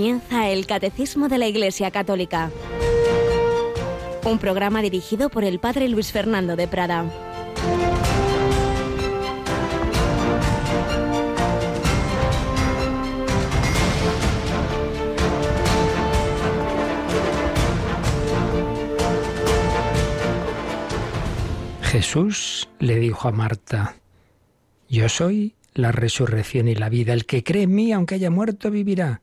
comienza el Catecismo de la Iglesia Católica, un programa dirigido por el Padre Luis Fernando de Prada. Jesús le dijo a Marta, Yo soy la resurrección y la vida. El que cree en mí, aunque haya muerto, vivirá.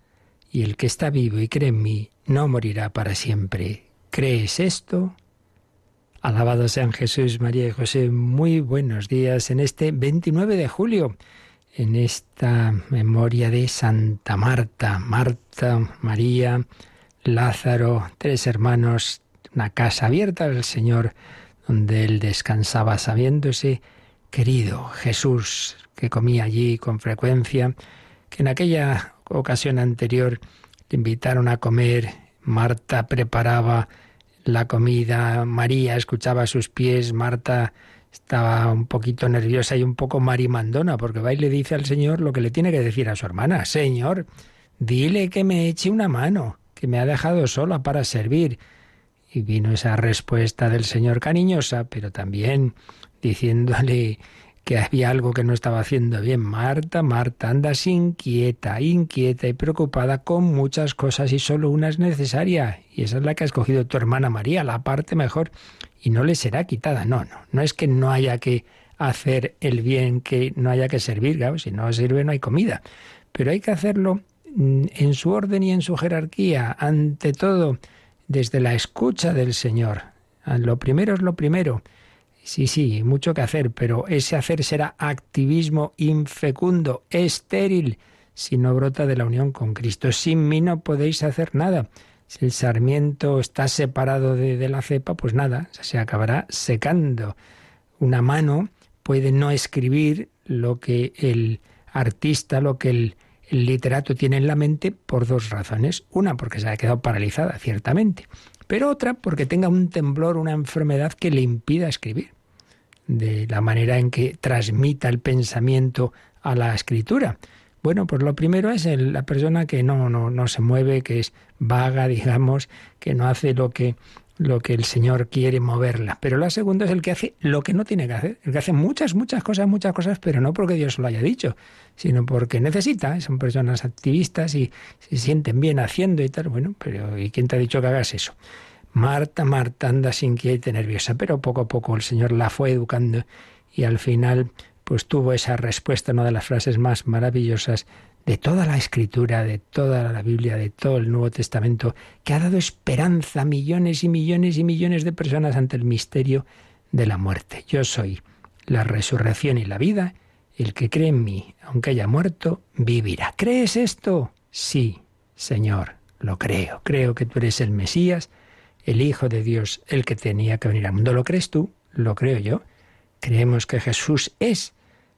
Y el que está vivo y cree en mí, no morirá para siempre. ¿Crees esto? Alabado sean Jesús, María y José. Muy buenos días en este 29 de julio, en esta memoria de Santa Marta. Marta, María, Lázaro, tres hermanos, una casa abierta al Señor, donde él descansaba sabiéndose querido Jesús, que comía allí con frecuencia, que en aquella ocasión anterior le invitaron a comer, Marta preparaba la comida, María escuchaba sus pies, Marta estaba un poquito nerviosa y un poco marimandona, porque va y le dice al Señor lo que le tiene que decir a su hermana, Señor, dile que me eche una mano, que me ha dejado sola para servir. Y vino esa respuesta del Señor cariñosa, pero también diciéndole que había algo que no estaba haciendo bien. Marta, Marta, andas inquieta, inquieta y preocupada con muchas cosas y solo una es necesaria. Y esa es la que ha escogido tu hermana María, la parte mejor, y no le será quitada. No, no, no es que no haya que hacer el bien, que no haya que servir, si no sirve no hay comida. Pero hay que hacerlo mm, en su orden y en su jerarquía, ante todo, desde la escucha del Señor. Lo primero es lo primero Sí, sí, mucho que hacer, pero ese hacer será activismo infecundo, estéril, si no brota de la unión con Cristo. Sin mí no podéis hacer nada. Si el sarmiento está separado de, la cepa, pues nada, se acabará secando. Una mano puede no escribir lo que el artista, lo que el, el literato tiene en la mente por dos razones. Una, porque se ha quedado paralizada, ciertamente, pero otra, porque tenga un temblor, una enfermedad que le impida escribir de la manera en que transmita el pensamiento a la escritura. Bueno, pues lo primero es la persona que no, no, no se mueve, que es vaga, digamos, que no hace lo que, lo que el Señor quiere moverla. Pero la segunda es el que hace lo que no tiene que hacer, el que hace muchas, muchas cosas, muchas cosas, pero no porque Dios lo haya dicho, sino porque necesita. Son personas activistas y se sienten bien haciendo y tal. Bueno, pero ¿y quién te ha dicho que hagas eso? Marta, Marta, andas inquieta y nerviosa, pero poco a poco el Señor la fue educando y al final pues tuvo esa respuesta, una de las frases más maravillosas de toda la escritura, de toda la Biblia, de todo el Nuevo Testamento, que ha dado esperanza a millones y millones y millones de personas ante el misterio de la muerte. Yo soy la resurrección y la vida, el que cree en mí, aunque haya muerto, vivirá. ¿Crees esto? Sí, Señor, lo creo. Creo que tú eres el Mesías, el Hijo de Dios, el que tenía que venir al mundo. ¿Lo crees tú? Lo creo yo. Creemos que Jesús es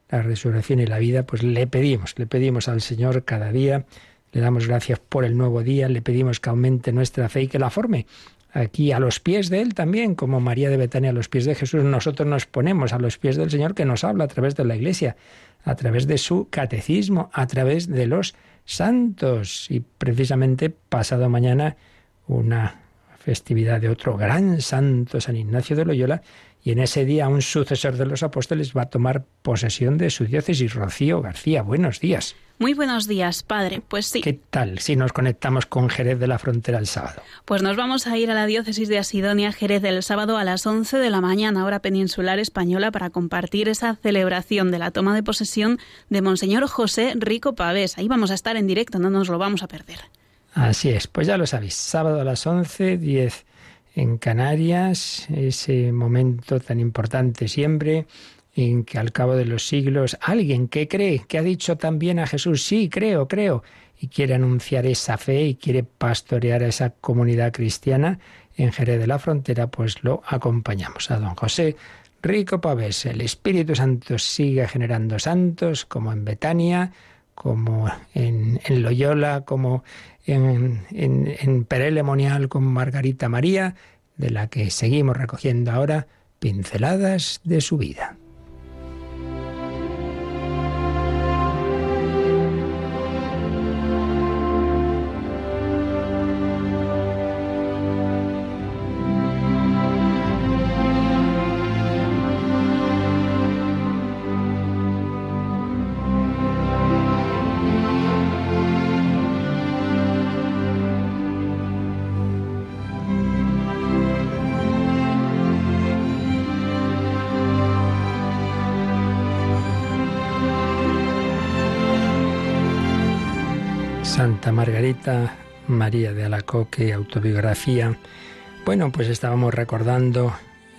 la resurrección y la vida, pues le pedimos, le pedimos al Señor cada día, le damos gracias por el nuevo día, le pedimos que aumente nuestra fe y que la forme. Aquí a los pies de Él también, como María de Betania a los pies de Jesús, nosotros nos ponemos a los pies del Señor que nos habla a través de la Iglesia, a través de su catecismo, a través de los santos. Y precisamente pasado mañana una festividad de otro gran santo, San Ignacio de Loyola, y en ese día un sucesor de los apóstoles va a tomar posesión de su diócesis. Rocío García, buenos días. Muy buenos días, padre. Pues sí. ¿Qué tal si nos conectamos con Jerez de la Frontera el sábado? Pues nos vamos a ir a la diócesis de Asidonia, Jerez, el sábado a las 11 de la mañana, hora peninsular española, para compartir esa celebración de la toma de posesión de Monseñor José Rico Pavés. Ahí vamos a estar en directo, no nos lo vamos a perder. Así es, pues ya lo sabéis, sábado a las 11, 10 en Canarias, ese momento tan importante siempre en que al cabo de los siglos alguien que cree, que ha dicho también a Jesús, sí, creo, creo, y quiere anunciar esa fe y quiere pastorear a esa comunidad cristiana en Jerez de la Frontera, pues lo acompañamos a don José Rico Pavés. El Espíritu Santo sigue generando santos, como en Betania, como en, en Loyola, como en, en, Perelemonial con Margarita María, de la que seguimos recogiendo ahora pinceladas de su vida. Santa Margarita María de Alacoque, autobiografía. Bueno, pues estábamos recordando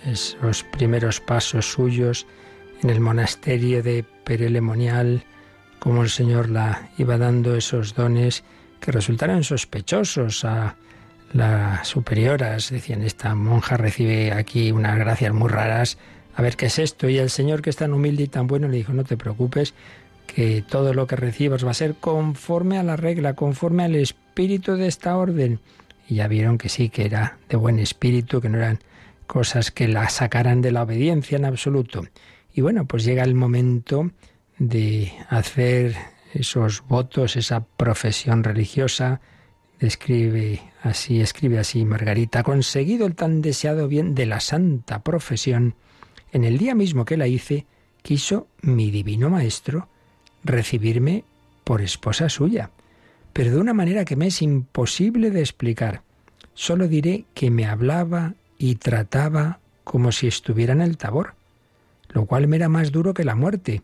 esos primeros pasos suyos en el monasterio de Perelemonial, cómo el Señor la iba dando esos dones que resultaron sospechosos a las superioras. Decían, esta monja recibe aquí unas gracias muy raras, a ver qué es esto. Y el Señor, que es tan humilde y tan bueno, le dijo, no te preocupes, que todo lo que recibas va a ser conforme a la regla, conforme al espíritu de esta orden. Y ya vieron que sí, que era de buen espíritu, que no eran cosas que la sacaran de la obediencia en absoluto. Y bueno, pues llega el momento de hacer esos votos, esa profesión religiosa. Escribe así, escribe así Margarita, conseguido el tan deseado bien de la santa profesión, en el día mismo que la hice, quiso mi divino maestro recibirme por esposa suya, pero de una manera que me es imposible de explicar. Solo diré que me hablaba y trataba como si estuviera en el tabor, lo cual me era más duro que la muerte,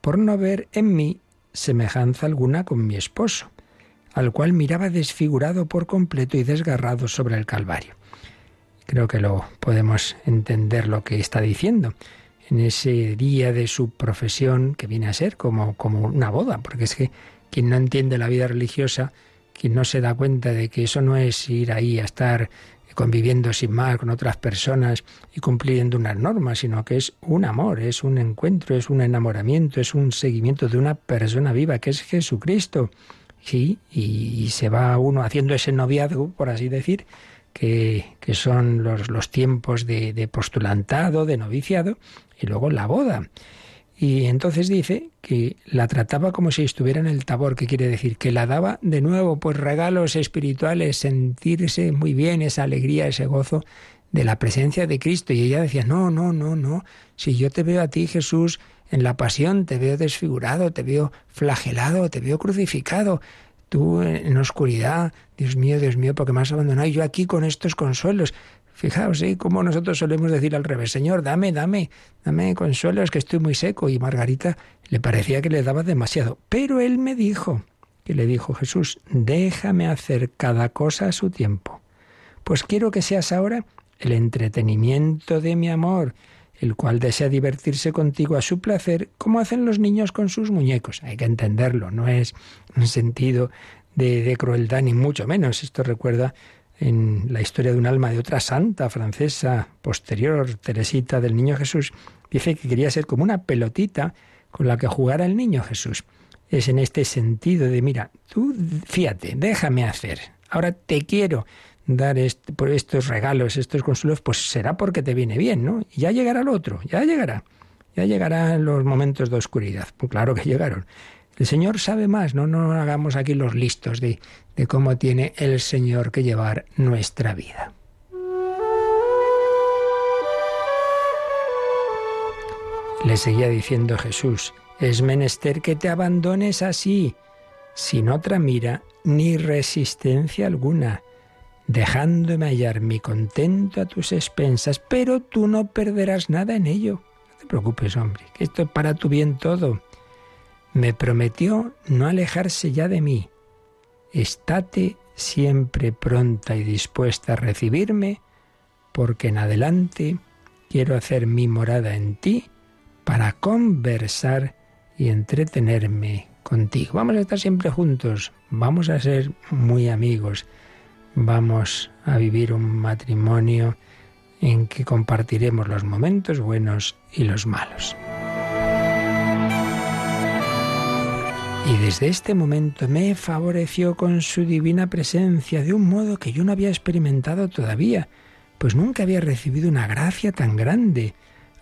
por no ver en mí semejanza alguna con mi esposo, al cual miraba desfigurado por completo y desgarrado sobre el Calvario. Creo que lo podemos entender lo que está diciendo en ese día de su profesión que viene a ser como, como una boda, porque es que quien no entiende la vida religiosa, quien no se da cuenta de que eso no es ir ahí a estar conviviendo sin más con otras personas y cumpliendo unas normas, sino que es un amor, es un encuentro, es un enamoramiento, es un seguimiento de una persona viva que es Jesucristo. Sí, y, se va uno haciendo ese noviazgo, por así decir, que, que son los, los tiempos de, de postulantado, de noviciado, y luego la boda. Y entonces dice que la trataba como si estuviera en el tabor, que quiere decir que la daba de nuevo, pues regalos espirituales, sentirse muy bien, esa alegría, ese gozo de la presencia de Cristo. Y ella decía, no, no, no, no, si yo te veo a ti, Jesús, en la pasión, te veo desfigurado, te veo flagelado, te veo crucificado, tú en oscuridad, Dios mío, Dios mío, porque me has abandonado, y yo aquí con estos consuelos. Fijaos, ¿eh? como nosotros solemos decir al revés, Señor, dame, dame, dame consuelo, es que estoy muy seco. Y Margarita le parecía que le daba demasiado. Pero él me dijo, que le dijo Jesús, déjame hacer cada cosa a su tiempo. Pues quiero que seas ahora el entretenimiento de mi amor, el cual desea divertirse contigo a su placer, como hacen los niños con sus muñecos. Hay que entenderlo, no es un sentido de, crueldad, ni mucho menos. Esto recuerda en la historia de un alma de otra santa francesa posterior, Teresita del Niño Jesús, dice que quería ser como una pelotita con la que jugara el Niño Jesús. Es en este sentido de, mira, tú fíjate, déjame hacer. Ahora te quiero dar estos regalos, estos consuelos, pues será porque te viene bien, ¿no? Y ya llegará el otro, ya llegará. Ya llegarán los momentos de oscuridad. Pues claro que llegaron. El Señor sabe más, no nos hagamos aquí los listos de, de cómo tiene el Señor que llevar nuestra vida. Le seguía diciendo Jesús, es menester que te abandones así, sin otra mira ni resistencia alguna, dejándome hallar mi contento a tus expensas, pero tú no perderás nada en ello. No te preocupes, hombre, que esto es para tu bien todo. Me prometió no alejarse ya de mí. Estate siempre pronta y dispuesta a recibirme, porque en adelante quiero hacer mi morada en ti para conversar y entretenerme contigo. Vamos a estar siempre juntos, vamos a ser muy amigos, vamos a vivir un matrimonio en que compartiremos los momentos buenos y los malos. Y desde este momento me favoreció con su divina presencia de un modo que yo no había experimentado todavía, pues nunca había recibido una gracia tan grande,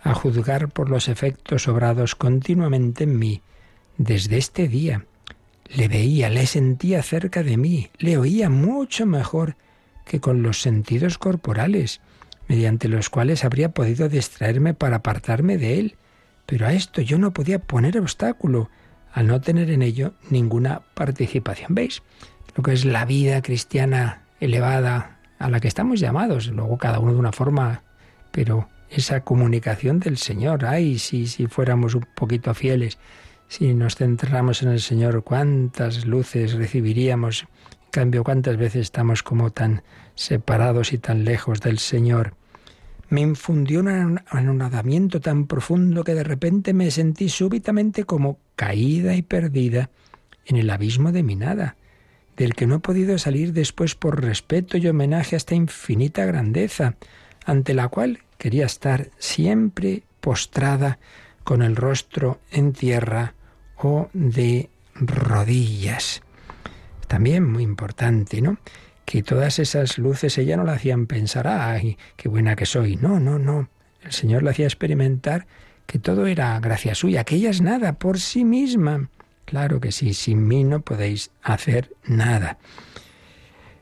a juzgar por los efectos obrados continuamente en mí. Desde este día le veía, le sentía cerca de mí, le oía mucho mejor que con los sentidos corporales, mediante los cuales habría podido distraerme para apartarme de él. Pero a esto yo no podía poner obstáculo, al no tener en ello ninguna participación. ¿Veis? Lo que es la vida cristiana elevada a la que estamos llamados, luego cada uno de una forma, pero esa comunicación del Señor, ay, si, si fuéramos un poquito fieles, Si nos centramos en el Señor, cuántas luces recibiríamos. En cambio, cuántas veces estamos como tan separados y tan lejos del Señor. Me infundió un anonadamiento tan profundo que de repente me sentí súbitamente como caída y perdida en el abismo de mi nada, del que no he podido salir después por respeto y homenaje a esta infinita grandeza, ante la cual quería estar siempre postrada con el rostro en tierra o de rodillas. También muy importante, ¿no? Que todas esas luces ella no la hacían pensar, ay, qué buena que soy. No, no, no. El Señor la hacía experimentar que todo era gracia suya, que ella es nada por sí misma. Claro que sí, sin mí no podéis hacer nada.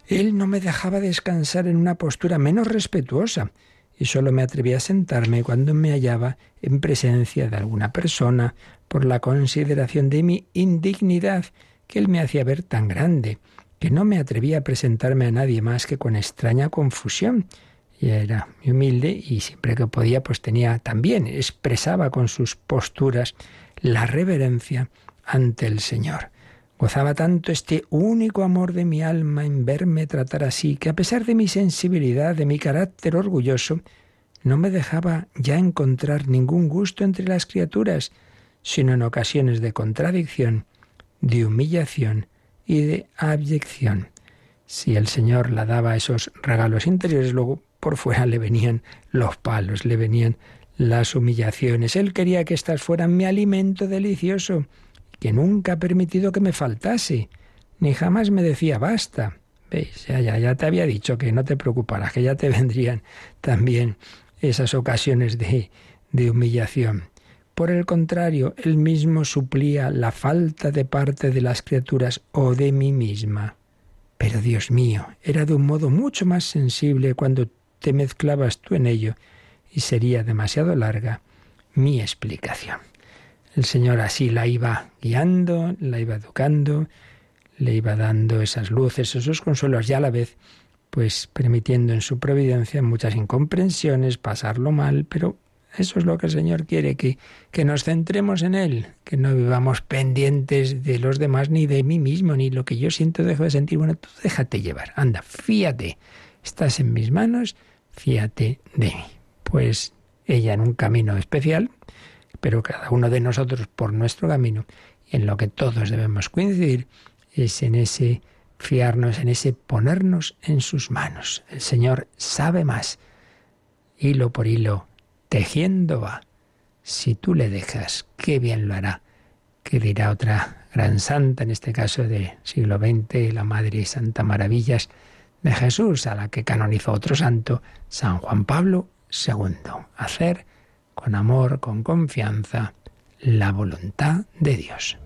Él no me dejaba descansar en una postura menos respetuosa y solo me atrevía a sentarme cuando me hallaba en presencia de alguna persona por la consideración de mi indignidad que él me hacía ver tan grande, que no me atrevía a presentarme a nadie más que con extraña confusión. Y era muy humilde y siempre que podía pues tenía también, expresaba con sus posturas la reverencia ante el Señor. Gozaba tanto este único amor de mi alma en verme tratar así, que a pesar de mi sensibilidad, de mi carácter orgulloso, no me dejaba ya encontrar ningún gusto entre las criaturas, sino en ocasiones de contradicción, de humillación y de abyección. Si el Señor la daba esos regalos interiores, luego por fuera le venían los palos, le venían las humillaciones. Él quería que éstas fueran mi alimento delicioso que nunca ha permitido que me faltase, ni jamás me decía basta. ¿Veis? Ya, ya, ya te había dicho que no te preocuparas, que ya te vendrían también esas ocasiones de, de humillación. Por el contrario, él mismo suplía la falta de parte de las criaturas o de mí misma. Pero Dios mío, era de un modo mucho más sensible cuando te mezclabas tú en ello, y sería demasiado larga mi explicación. El Señor así la iba guiando, la iba educando, le iba dando esas luces, esos consuelos y a la vez, pues permitiendo en su providencia muchas incomprensiones, pasarlo mal, pero eso es lo que el Señor quiere, que, que nos centremos en Él, que no vivamos pendientes de los demás ni de mí mismo, ni lo que yo siento dejo de sentir. Bueno, tú déjate llevar, anda, fíate, estás en mis manos, fíate de mí. Pues ella en un camino especial, pero cada uno de nosotros por nuestro camino, y en lo que todos debemos coincidir, es en ese fiarnos, en ese ponernos en sus manos. El Señor sabe más. Hilo por hilo, tejiendo va. Si tú le dejas, qué bien lo hará. Que dirá otra gran santa, en este caso de siglo XX, la Madre Santa Maravillas de Jesús, a la que canonizó otro santo, San Juan Pablo II. Hacer con amor, con confianza, la voluntad de Dios.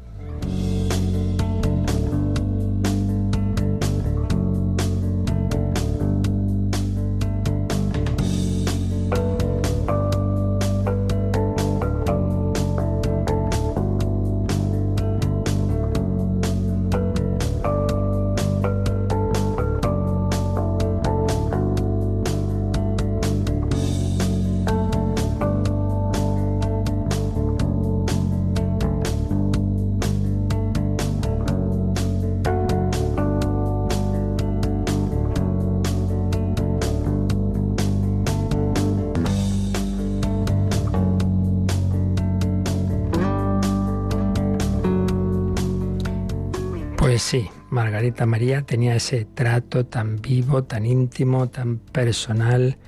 María tenía ese trato tan vivo, tan íntimo, tan personal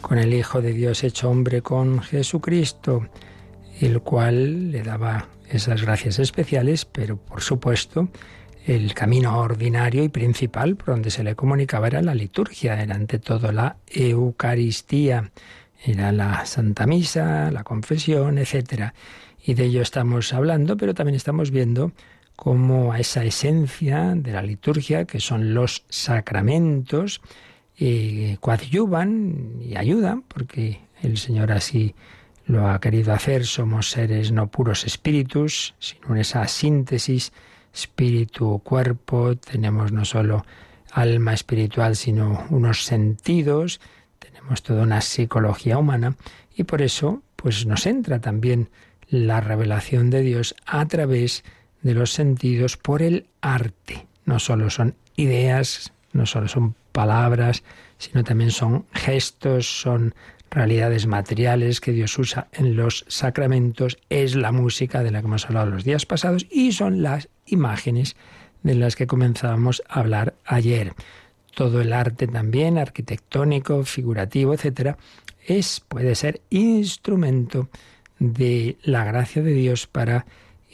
con el Hijo de Dios hecho hombre, con Jesucristo, el cual le daba esas gracias especiales, pero por supuesto el camino ordinario y principal por donde se le comunicaba era la liturgia, era ante todo la Eucaristía, era la Santa Misa, la confesión, etc. Y de ello estamos hablando, pero también estamos viendo como a esa esencia de la liturgia, que son los sacramentos, eh, coadyuvan y ayudan, porque el Señor así lo ha querido hacer. Somos seres no puros espíritus, sino esa síntesis espíritu-cuerpo. Tenemos no solo alma espiritual, sino unos sentidos. Tenemos toda una psicología humana y por eso, pues nos entra también la revelación de Dios a través de los sentidos por el arte. No solo son ideas, no solo son palabras, sino también son gestos, son realidades materiales que Dios usa en los sacramentos, es la música de la que hemos hablado los días pasados y son las imágenes de las que comenzábamos a hablar ayer. Todo el arte también, arquitectónico, figurativo, etcétera, es, puede ser instrumento de la gracia de Dios para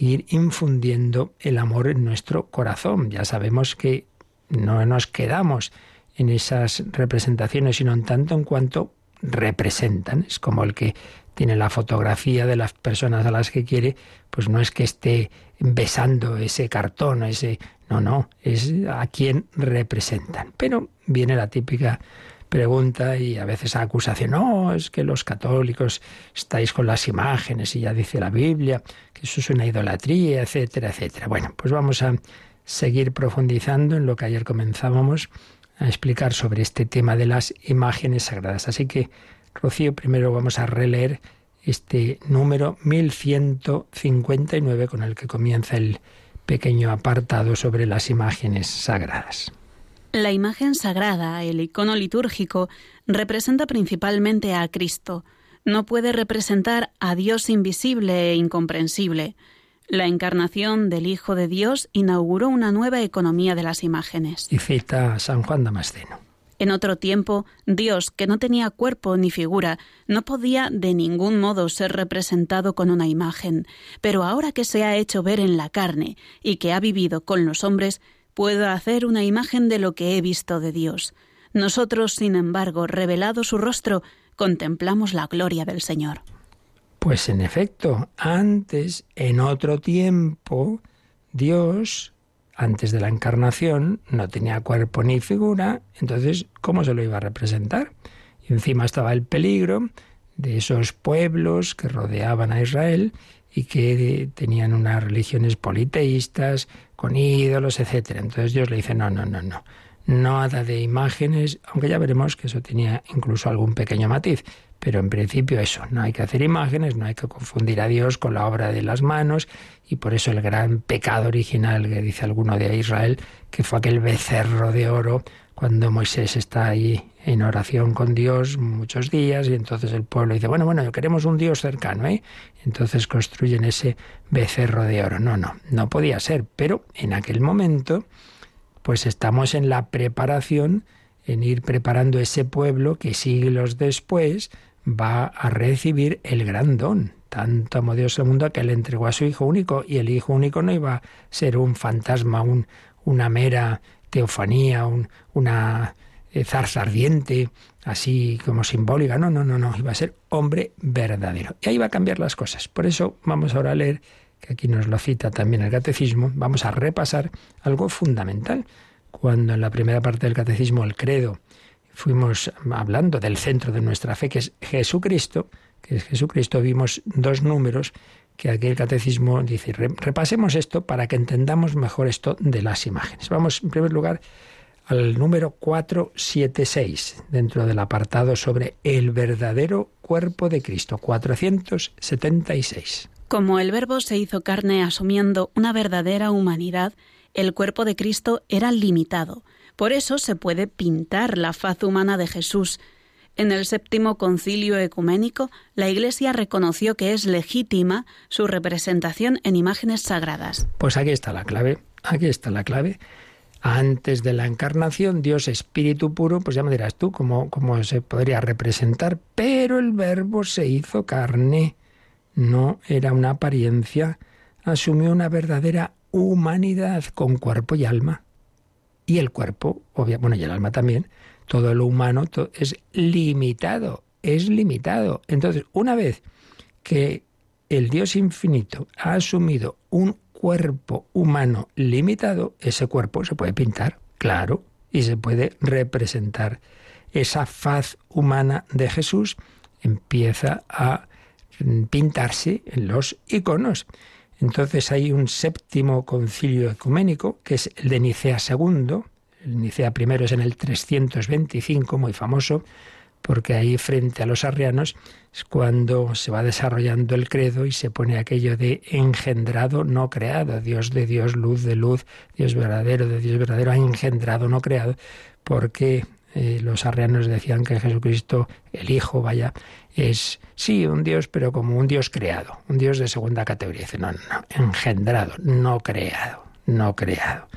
ir infundiendo el amor en nuestro corazón. Ya sabemos que no nos quedamos en esas representaciones, sino en tanto en cuanto representan. Es como el que tiene la fotografía de las personas a las que quiere, pues no es que esté besando ese cartón, ese... No, no, es a quien representan. Pero viene la típica pregunta y a veces acusación, no, es que los católicos estáis con las imágenes y ya dice la Biblia que eso es una idolatría, etcétera, etcétera. Bueno, pues vamos a seguir profundizando en lo que ayer comenzábamos a explicar sobre este tema de las imágenes sagradas. Así que, Rocío, primero vamos a releer este número 1159 con el que comienza el pequeño apartado sobre las imágenes sagradas. La imagen sagrada, el icono litúrgico, representa principalmente a Cristo. No puede representar a Dios invisible e incomprensible. La encarnación del Hijo de Dios inauguró una nueva economía de las imágenes. Y cita San Juan Damasceno. En otro tiempo, Dios, que no tenía cuerpo ni figura, no podía de ningún modo ser representado con una imagen, pero ahora que se ha hecho ver en la carne y que ha vivido con los hombres, puedo hacer una imagen de lo que he visto de Dios. Nosotros, sin embargo, revelado su rostro, contemplamos la gloria del Señor. Pues en efecto, antes, en otro tiempo, Dios, antes de la encarnación, no tenía cuerpo ni figura, entonces, ¿cómo se lo iba a representar? Y encima estaba el peligro de esos pueblos que rodeaban a Israel y que tenían unas religiones politeístas, con ídolos, etc. Entonces Dios le dice, no, no, no, no, nada de imágenes, aunque ya veremos que eso tenía incluso algún pequeño matiz, pero en principio eso, no hay que hacer imágenes, no hay que confundir a Dios con la obra de las manos y por eso el gran pecado original que dice alguno de Israel, que fue aquel becerro de oro cuando Moisés está ahí en oración con Dios muchos días y entonces el pueblo dice, bueno, bueno, queremos un Dios cercano, ¿eh? Entonces construyen ese becerro de oro. No, no, no podía ser, pero en aquel momento pues estamos en la preparación, en ir preparando ese pueblo que siglos después va a recibir el gran don. Tanto amó Dios el mundo que le entregó a su Hijo único y el Hijo único no iba a ser un fantasma, un, una mera teofanía, un, una zarza ardiente, así como simbólica. No, no, no, no, iba a ser hombre verdadero. Y ahí va a cambiar las cosas. Por eso vamos ahora a leer, que aquí nos lo cita también el catecismo, vamos a repasar algo fundamental. Cuando en la primera parte del catecismo, el credo, fuimos hablando del centro de nuestra fe, que es Jesucristo, que es Jesucristo, vimos dos números que aquí el catecismo dice, repasemos esto para que entendamos mejor esto de las imágenes. Vamos en primer lugar al número 476, dentro del apartado sobre el verdadero cuerpo de Cristo, 476. Como el Verbo se hizo carne asumiendo una verdadera humanidad, el cuerpo de Cristo era limitado por eso se puede pintar la faz humana de Jesús. En el séptimo concilio ecuménico, la Iglesia reconoció que es legítima su representación en imágenes sagradas. Pues aquí está la clave, aquí está la clave. Antes de la encarnación, Dios espíritu puro, pues ya me dirás tú cómo, cómo se podría representar, pero el verbo se hizo carne, no era una apariencia, asumió una verdadera humanidad con cuerpo y alma y el cuerpo, bueno, y el alma también, todo lo humano es limitado, es limitado. Entonces, una vez que el Dios infinito ha asumido un cuerpo humano limitado, ese cuerpo se puede pintar, claro, y se puede representar. Esa faz humana de Jesús empieza a pintarse en los iconos. Entonces hay un séptimo concilio ecuménico, que es el de Nicea II. El Nicea primero es en el 325, muy famoso, porque ahí frente a los arrianos es cuando se va desarrollando el credo y se pone aquello de engendrado, no creado, Dios de Dios, luz de luz, Dios verdadero de Dios verdadero, engendrado, no creado, porque eh, los arrianos decían que Jesucristo, el Hijo, vaya, es sí un Dios, pero como un Dios creado, un Dios de segunda categoría. Dice, no, no, engendrado, no creado, no creado.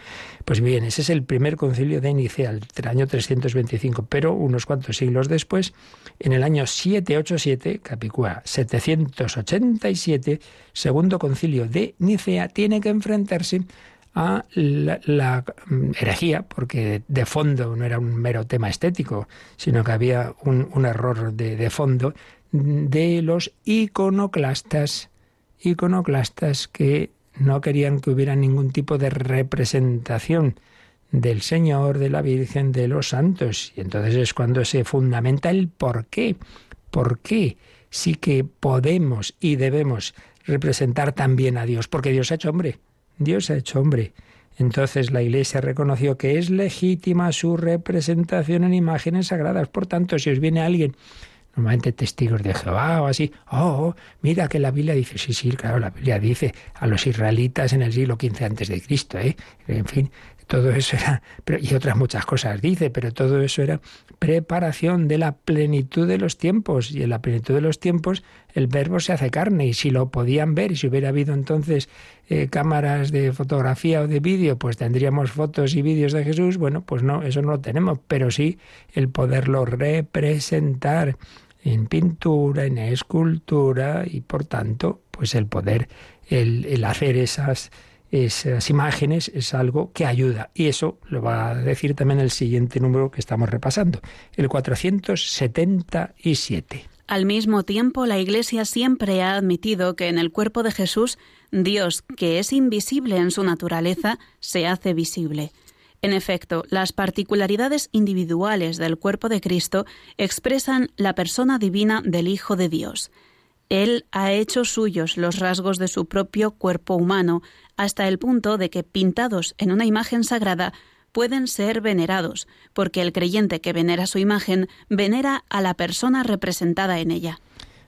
Pues bien, ese es el primer concilio de Nicea, el año 325, pero unos cuantos siglos después, en el año 787, Capicúa 787, segundo concilio de Nicea, tiene que enfrentarse a la, herejía, porque de fondo no era un mero tema estético, sino que había un, error de, de, fondo de los iconoclastas, iconoclastas que no querían que hubiera ningún tipo de representación del Señor, de la Virgen, de los santos. Y entonces es cuando se fundamenta el por qué. ¿Por qué sí que podemos y debemos representar también a Dios? Porque Dios ha hecho hombre. Dios ha hecho hombre. Entonces la Iglesia reconoció que es legítima su representación en imágenes sagradas. Por tanto, si os viene alguien, normalmente testigos de Jehová o así, oh, mira que la Biblia dice, sí, sí, claro, la Biblia dice a los israelitas en el siglo XV antes de Cristo, ¿eh? En fin, todo eso era, pero, y otras muchas cosas dice, pero todo eso era preparación de la plenitud de los tiempos. Y en la plenitud de los tiempos el verbo se hace carne. Y si lo podían ver, y si hubiera habido entonces eh, cámaras de fotografía o de vídeo, pues tendríamos fotos y vídeos de Jesús. Bueno, pues no, eso no lo tenemos, pero sí el poderlo representar en pintura, en escultura, y por tanto, pues el poder, el, el hacer esas esas imágenes es algo que ayuda. Y eso lo va a decir también el siguiente número que estamos repasando, el 477. Al mismo tiempo, la Iglesia siempre ha admitido que en el cuerpo de Jesús, Dios, que es invisible en su naturaleza, se hace visible. En efecto, las particularidades individuales del cuerpo de Cristo expresan la persona divina del Hijo de Dios. Él ha hecho suyos los rasgos de su propio cuerpo humano, hasta el punto de que pintados en una imagen sagrada pueden ser venerados, porque el creyente que venera su imagen venera a la persona representada en ella.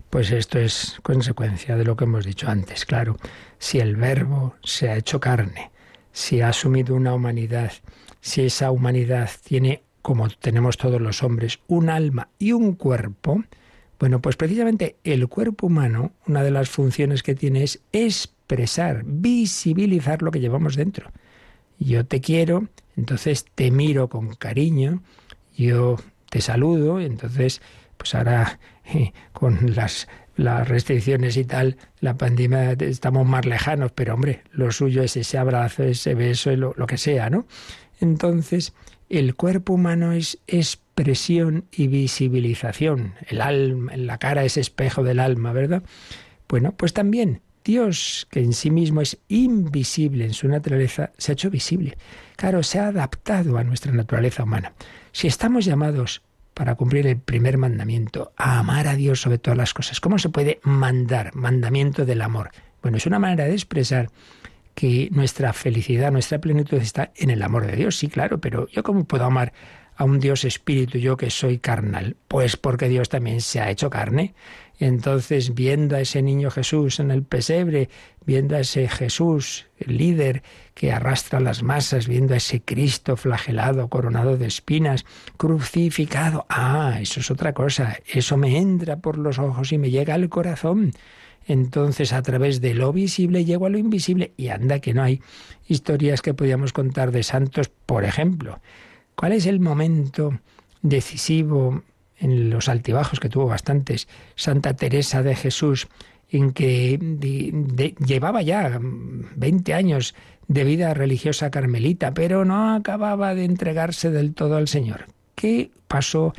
Pues esto es consecuencia de lo que hemos dicho antes, claro. Si el verbo se ha hecho carne, si ha asumido una humanidad, si esa humanidad tiene, como tenemos todos los hombres, un alma y un cuerpo, bueno, pues precisamente el cuerpo humano, una de las funciones que tiene es expresar, visibilizar lo que llevamos dentro. Yo te quiero, entonces te miro con cariño, yo te saludo, entonces, pues ahora eh, con las, restricciones y tal, la pandemia estamos más lejanos, pero hombre, lo suyo es ese abrazo, ese beso, lo, lo que sea, ¿no? Entonces, el cuerpo humano es expresión y visibilización. El alma, la cara es espejo del alma, ¿verdad? Bueno, pues también Dios, que en sí mismo es invisible en su naturaleza, se ha hecho visible. Claro, se ha adaptado a nuestra naturaleza humana. Si estamos llamados para cumplir el primer mandamiento, a amar a Dios sobre todas las cosas, ¿cómo se puede mandar? Mandamiento del amor. Bueno, es una manera de expresar que nuestra felicidad, nuestra plenitud está en el amor de Dios, sí, claro, pero yo cómo puedo amar a un Dios espíritu yo que soy carnal? Pues porque Dios también se ha hecho carne. Entonces, viendo a ese niño Jesús en el pesebre, viendo a ese Jesús, el líder que arrastra las masas, viendo a ese Cristo flagelado, coronado de espinas, crucificado, ah, eso es otra cosa, eso me entra por los ojos y me llega al corazón. Entonces, a través de lo visible llego a lo invisible. Y anda que no hay historias que podíamos contar de santos, por ejemplo. ¿Cuál es el momento decisivo en los altibajos que tuvo bastantes Santa Teresa de Jesús, en que llevaba ya 20 años de vida religiosa carmelita, pero no acababa de entregarse del todo al Señor? ¿Qué pasó?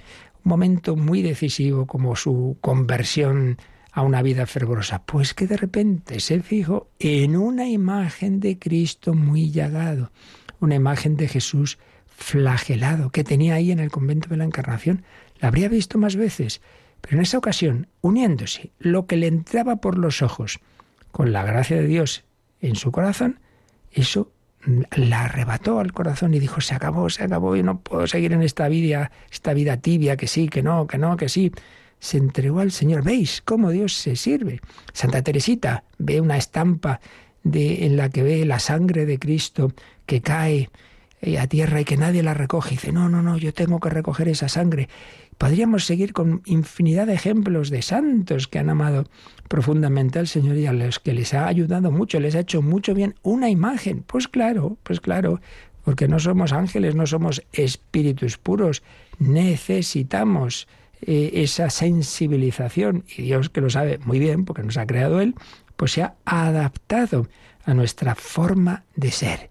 Un momento muy decisivo como su conversión a una vida fervorosa? Pues que de repente se fijó en una imagen de Cristo muy llagado, una imagen de Jesús flagelado que tenía ahí en el convento de la Encarnación. La habría visto más veces, pero en esa ocasión, uniéndose lo que le entraba por los ojos con la gracia de Dios en su corazón, eso la arrebató al corazón y dijo, se acabó, se acabó, y no puedo seguir en esta vida, esta vida tibia, que sí, que no, que no, que sí. Se entregó al Señor. ¿Veis cómo Dios se sirve? Santa Teresita ve una estampa de, en la que ve la sangre de Cristo que cae eh, a tierra y que nadie la recoge. Y dice, no, no, no, yo tengo que recoger esa sangre. Podríamos seguir con infinidad de ejemplos de santos que han amado profundamente al Señor y a los que les ha ayudado mucho, les ha hecho mucho bien una imagen. Pues claro, pues claro, porque no somos ángeles, no somos espíritus puros, necesitamos eh, esa sensibilización y Dios que lo sabe muy bien porque nos ha creado Él, pues se ha adaptado a nuestra forma de ser.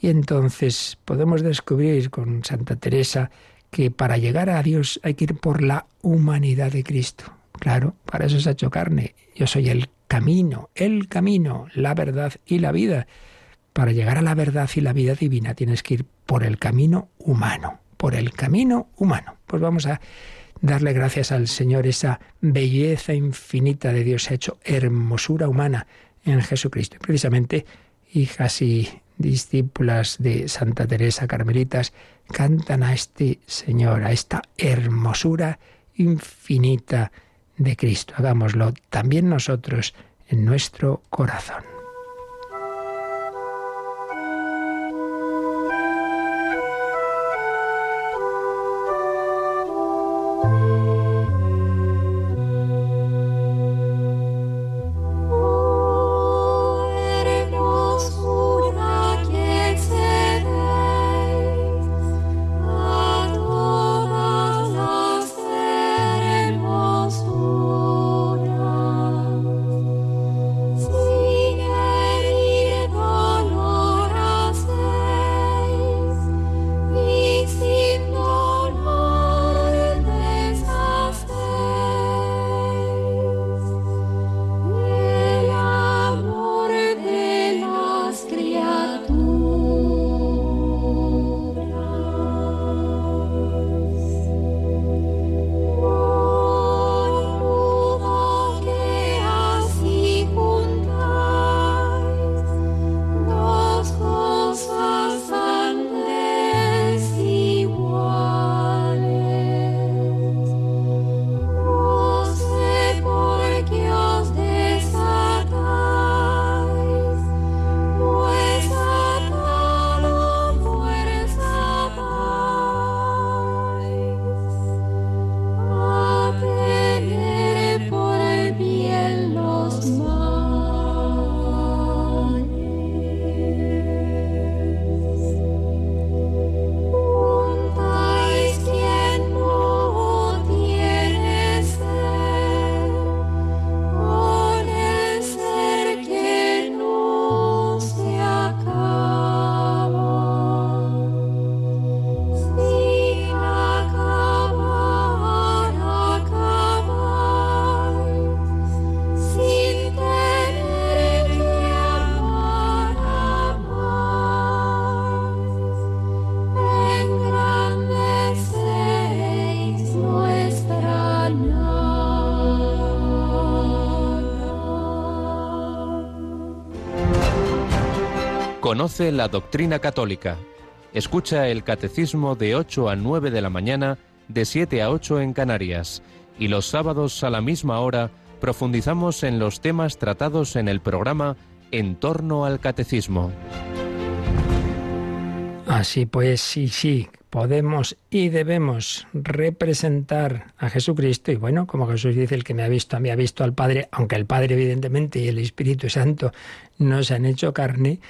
Y entonces podemos descubrir con Santa Teresa que para llegar a Dios hay que ir por la humanidad de Cristo. Claro, para eso se ha hecho carne. Yo soy el camino, el camino, la verdad y la vida. Para llegar a la verdad y la vida divina tienes que ir por el camino humano, por el camino humano. Pues vamos a darle gracias al Señor esa belleza infinita de Dios ha hecho hermosura humana en Jesucristo. precisamente hijas y discípulas de Santa Teresa Carmelitas cantan a este Señor, a esta hermosura infinita de Cristo. Hagámoslo también nosotros en nuestro corazón. Conoce la doctrina católica. Escucha el catecismo de 8 a 9 de la mañana, de 7 a 8 en Canarias. Y los sábados a la misma hora profundizamos en los temas tratados en el programa En torno al catecismo. Así pues, sí, sí, podemos y debemos representar a Jesucristo. Y bueno, como Jesús dice, el que me ha visto a mí ha visto al Padre, aunque el Padre evidentemente y el Espíritu Santo no se han hecho carne,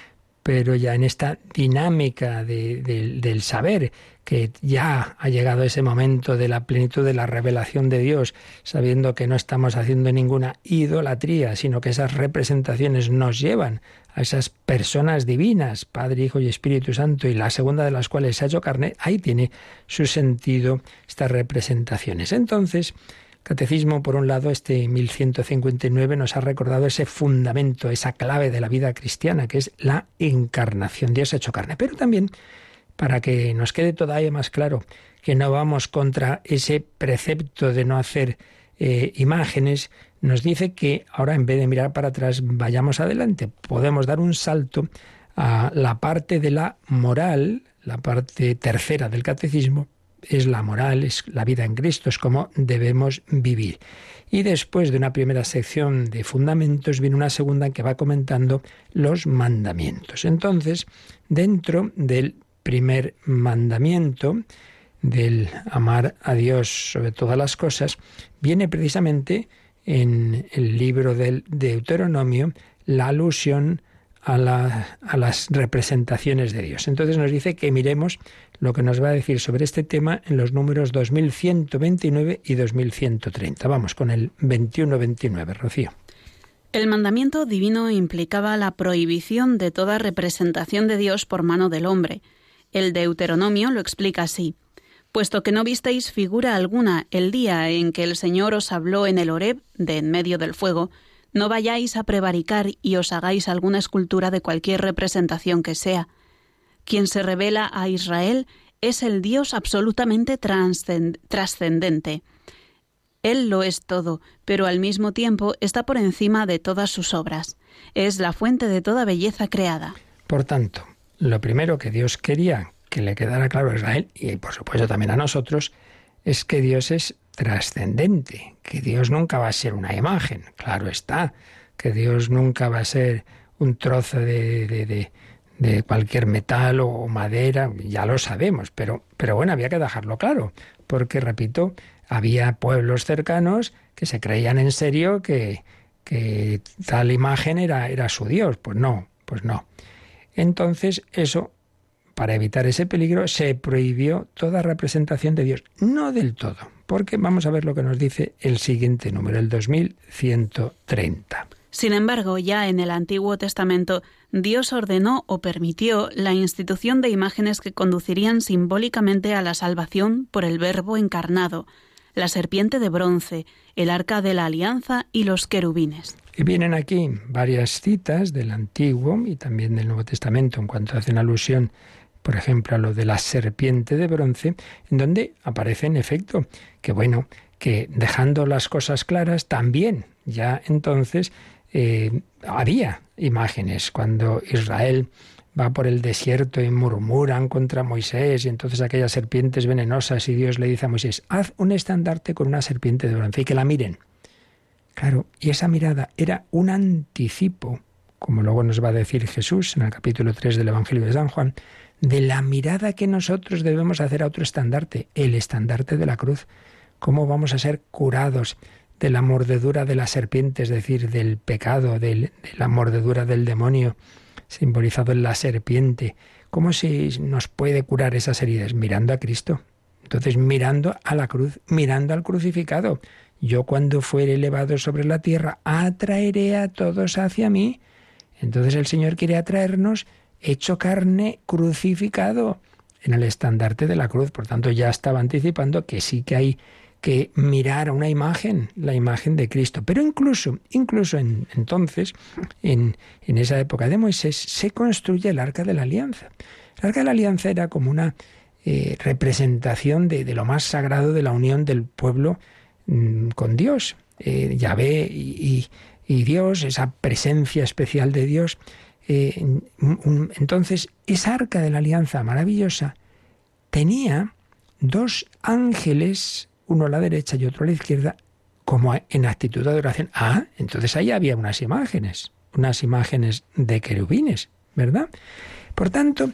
pero ya en esta dinámica del saber, que ya ha llegado ese momento de la plenitud de la revelación de Dios, sabiendo que no estamos haciendo ninguna idolatría, sino que esas representaciones nos llevan a esas personas divinas, Padre, Hijo y Espíritu Santo, y la segunda de las cuales se ha hecho carne, ahí tiene su sentido estas representaciones. Entonces, Catecismo, por un lado, este 1159 nos ha recordado ese fundamento, esa clave de la vida cristiana, que es la encarnación. Dios hecho carne. Pero también, para que nos quede todavía más claro que no vamos contra ese precepto de no hacer eh, imágenes, nos dice que ahora en vez de mirar para atrás, vayamos adelante. Podemos dar un salto a la parte de la moral, la parte tercera del catecismo, es la moral, es la vida en Cristo, es como debemos vivir. Y después de una primera sección de fundamentos viene una segunda que va comentando los mandamientos. Entonces, dentro del primer mandamiento, del amar a Dios sobre todas las cosas, viene precisamente en el libro del Deuteronomio la alusión a, a, las representaciones de Dios. Entonces nos dice que miremos lo que nos va a decir sobre este tema en los números 2129 y 2130. Vamos con el 2129, Rocío. El mandamiento divino implicaba la prohibición de toda representación de Dios por mano del hombre. El Deuteronomio lo explica así. Puesto que no visteis figura alguna el día en que el Señor os habló en el Horeb, de en medio del fuego, no vayáis a prevaricar y os hagáis alguna escultura de cualquier representación que sea. Quien se revela a Israel es el Dios absolutamente trascendente. Él lo es todo, pero al mismo tiempo está por encima de todas sus obras. Es la fuente de toda belleza creada. Por tanto, lo primero que Dios quería que le quedara claro a Israel y por supuesto también a nosotros es que Dios es trascendente, que Dios nunca va a ser una imagen, claro está, que Dios nunca va a ser un trozo de, de, cualquier metal o madera, ya lo sabemos, pero, pero bueno, había que dejarlo claro, porque, repito, había pueblos cercanos que se creían en serio que, que tal imagen era, era su Dios. Pues no, pues no. Entonces, eso para evitar ese peligro, se prohibió toda representación de Dios. No del todo, porque vamos a ver lo que nos dice el siguiente número, el 2130. Sin embargo, ya en el Antiguo Testamento, Dios ordenó o permitió la institución de imágenes que conducirían simbólicamente a la salvación por el Verbo encarnado, la serpiente de bronce, el arca de la alianza y los querubines. Y vienen aquí varias citas del Antiguo y también del Nuevo Testamento en cuanto hacen alusión por ejemplo, a lo de la serpiente de bronce, en donde aparece en efecto que, bueno, que dejando las cosas claras, también ya entonces eh, había imágenes cuando Israel va por el desierto y murmuran contra Moisés y entonces aquellas serpientes venenosas y Dios le dice a Moisés, haz un estandarte con una serpiente de bronce y que la miren. Claro, y esa mirada era un anticipo, como luego nos va a decir Jesús en el capítulo 3 del Evangelio de San Juan, de la mirada que nosotros debemos hacer a otro estandarte, el estandarte de la cruz. ¿Cómo vamos a ser curados de la mordedura de la serpiente, es decir, del pecado, de la mordedura del demonio, simbolizado en la serpiente? ¿Cómo se nos puede curar esas heridas? Mirando a Cristo. Entonces, mirando a la cruz, mirando al crucificado. Yo cuando fuere elevado sobre la tierra, atraeré a todos hacia mí. Entonces el Señor quiere atraernos hecho carne, crucificado en el estandarte de la cruz. Por tanto, ya estaba anticipando que sí que hay que mirar a una imagen, la imagen de Cristo. Pero incluso, incluso en, entonces, en, en, esa época de Moisés, se construye el arca de la alianza. El arca de la alianza era como una eh, representación de, lo más sagrado de la unión del pueblo mm, con Dios. Eh, Yahvé y, y Dios, esa presencia especial de Dios eh, entonces, esa arca de la alianza maravillosa tenía dos ángeles, uno a la derecha y otro a la izquierda, como en actitud de adoración. Ah, entonces ahí había unas imágenes, unas imágenes de querubines, ¿verdad? Por tanto,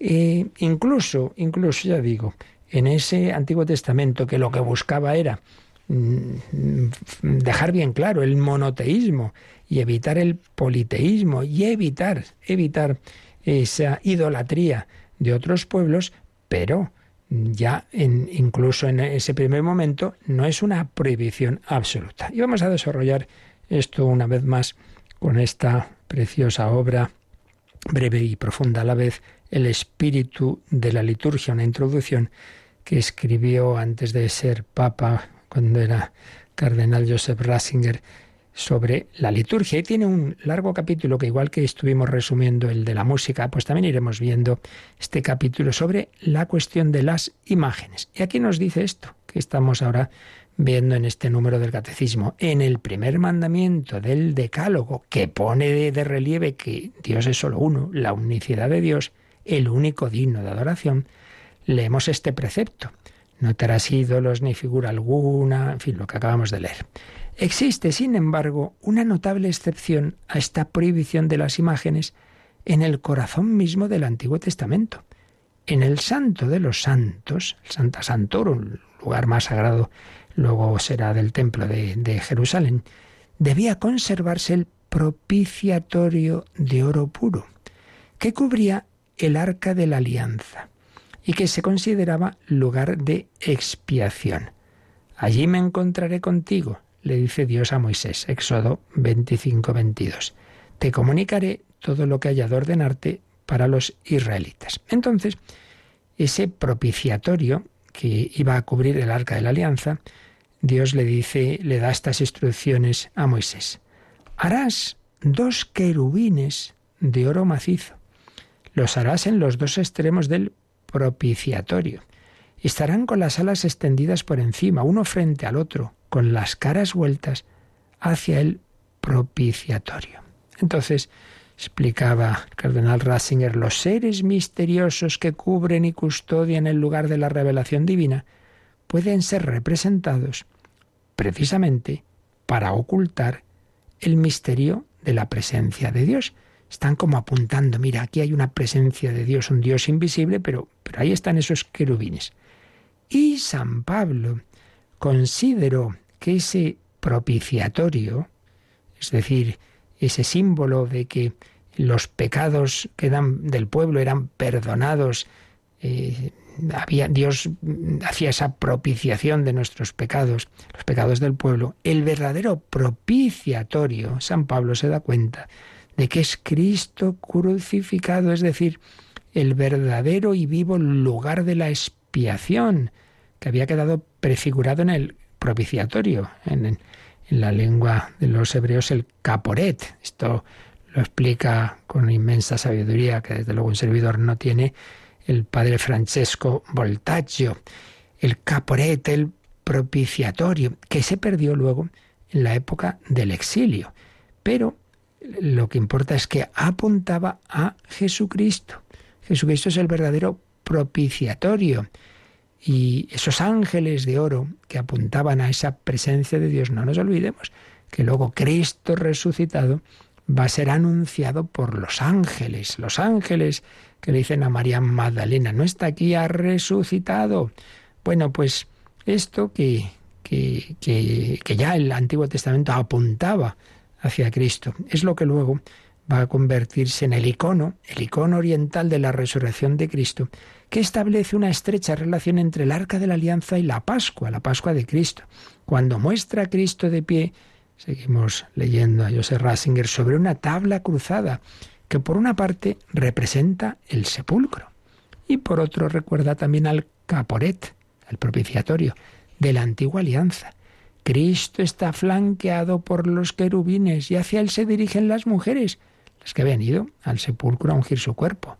eh, incluso, incluso ya digo, en ese Antiguo Testamento que lo que buscaba era mm, dejar bien claro el monoteísmo, y evitar el politeísmo y evitar, evitar esa idolatría de otros pueblos, pero ya en, incluso en ese primer momento no es una prohibición absoluta. Y vamos a desarrollar esto una vez más con esta preciosa obra, breve y profunda a la vez, El espíritu de la liturgia, una introducción que escribió antes de ser papa, cuando era cardenal Joseph Ratzinger, sobre la liturgia y tiene un largo capítulo que igual que estuvimos resumiendo el de la música, pues también iremos viendo este capítulo sobre la cuestión de las imágenes. Y aquí nos dice esto que estamos ahora viendo en este número del catecismo, en el primer mandamiento del decálogo, que pone de, relieve que Dios es solo uno, la unicidad de Dios, el único digno de adoración, leemos este precepto. No harás ídolos ni figura alguna, en fin, lo que acabamos de leer. Existe, sin embargo, una notable excepción a esta prohibición de las imágenes en el corazón mismo del Antiguo Testamento. En el Santo de los Santos, el Santa Santorum, el lugar más sagrado luego será del templo de, Jerusalén, debía conservarse el propiciatorio de oro puro, que cubría el arca de la alianza y que se consideraba lugar de expiación. Allí me encontraré contigo, le dice Dios a Moisés, Éxodo 25-22. Te comunicaré todo lo que haya de ordenarte para los israelitas. Entonces, ese propiciatorio que iba a cubrir el arca de la alianza Dios le dice, le da estas instrucciones a Moisés. Harás dos querubines de oro macizo. Los harás en los dos extremos del propiciatorio. Estarán con las alas extendidas por encima, uno frente al otro, con las caras vueltas hacia el propiciatorio. Entonces, explicaba el cardenal Ratzinger, los seres misteriosos que cubren y custodian el lugar de la revelación divina pueden ser representados precisamente para ocultar el misterio de la presencia de Dios. Están como apuntando, mira, aquí hay una presencia de Dios, un Dios invisible, pero, pero ahí están esos querubines. Y San Pablo consideró que ese propiciatorio, es decir, ese símbolo de que los pecados que dan del pueblo eran perdonados eh, había, Dios hacía esa propiciación de nuestros pecados, los pecados del pueblo, el verdadero propiciatorio, San Pablo se da cuenta de que es Cristo crucificado, es decir, el verdadero y vivo lugar de la expiación, que había quedado prefigurado en el propiciatorio, en, en la lengua de los hebreos el caporet. Esto lo explica con inmensa sabiduría, que desde luego un servidor no tiene, el padre Francesco Voltaggio, el caporet, el propiciatorio, que se perdió luego en la época del exilio. Pero lo que importa es que apuntaba a Jesucristo. Jesucristo es el verdadero propiciatorio. Y esos ángeles de oro que apuntaban a esa presencia de Dios, no nos olvidemos que luego Cristo resucitado va a ser anunciado por los ángeles. Los ángeles que le dicen a María Magdalena, no está aquí, ha resucitado. Bueno, pues esto que, que, que, ya el Antiguo Testamento apuntaba hacia Cristo, es lo que luego va a convertirse en el icono, el icono oriental de la resurrección de Cristo, que establece una estrecha relación entre el arca de la alianza y la Pascua, la Pascua de Cristo. Cuando muestra a Cristo de pie, seguimos leyendo a Joseph Ratzinger, sobre una tabla cruzada que por una parte representa el sepulcro y por otro recuerda también al caporet, el propiciatorio de la antigua alianza. Cristo está flanqueado por los querubines y hacia él se dirigen las mujeres, las que habían ido al sepulcro a ungir su cuerpo.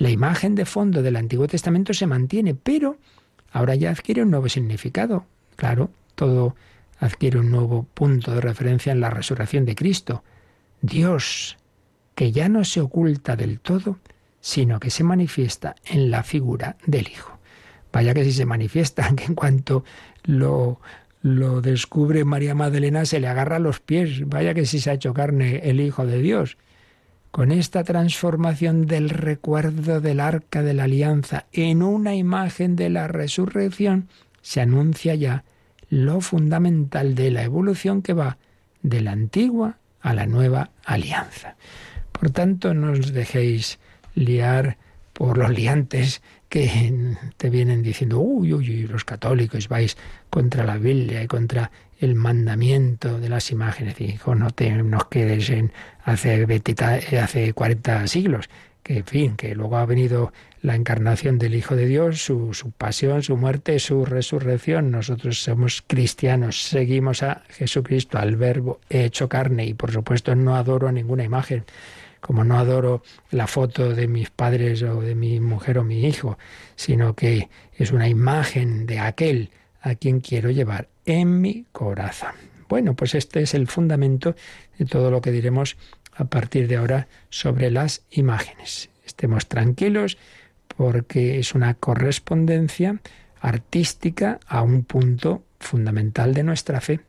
La imagen de fondo del Antiguo Testamento se mantiene, pero ahora ya adquiere un nuevo significado. Claro, todo adquiere un nuevo punto de referencia en la resurrección de Cristo. Dios que ya no se oculta del todo, sino que se manifiesta en la figura del Hijo. Vaya que si se manifiesta, que en cuanto lo, lo descubre María Magdalena se le agarra a los pies, vaya que si se ha hecho carne el Hijo de Dios. Con esta transformación del recuerdo del arca de la alianza en una imagen de la resurrección, se anuncia ya lo fundamental de la evolución que va de la antigua a la nueva alianza. Por tanto, no os dejéis liar por los liantes que te vienen diciendo, uy, uy, uy, los católicos vais contra la Biblia y contra el mandamiento de las imágenes. Hijo, no te nos quedes en hace, hace 40 siglos. Que, en fin, que luego ha venido la encarnación del Hijo de Dios, su, su pasión, su muerte, su resurrección. Nosotros somos cristianos, seguimos a Jesucristo, al Verbo hecho carne y por supuesto no adoro ninguna imagen como no adoro la foto de mis padres o de mi mujer o mi hijo, sino que es una imagen de aquel a quien quiero llevar en mi corazón. Bueno, pues este es el fundamento de todo lo que diremos a partir de ahora sobre las imágenes. Estemos tranquilos porque es una correspondencia artística a un punto fundamental de nuestra fe,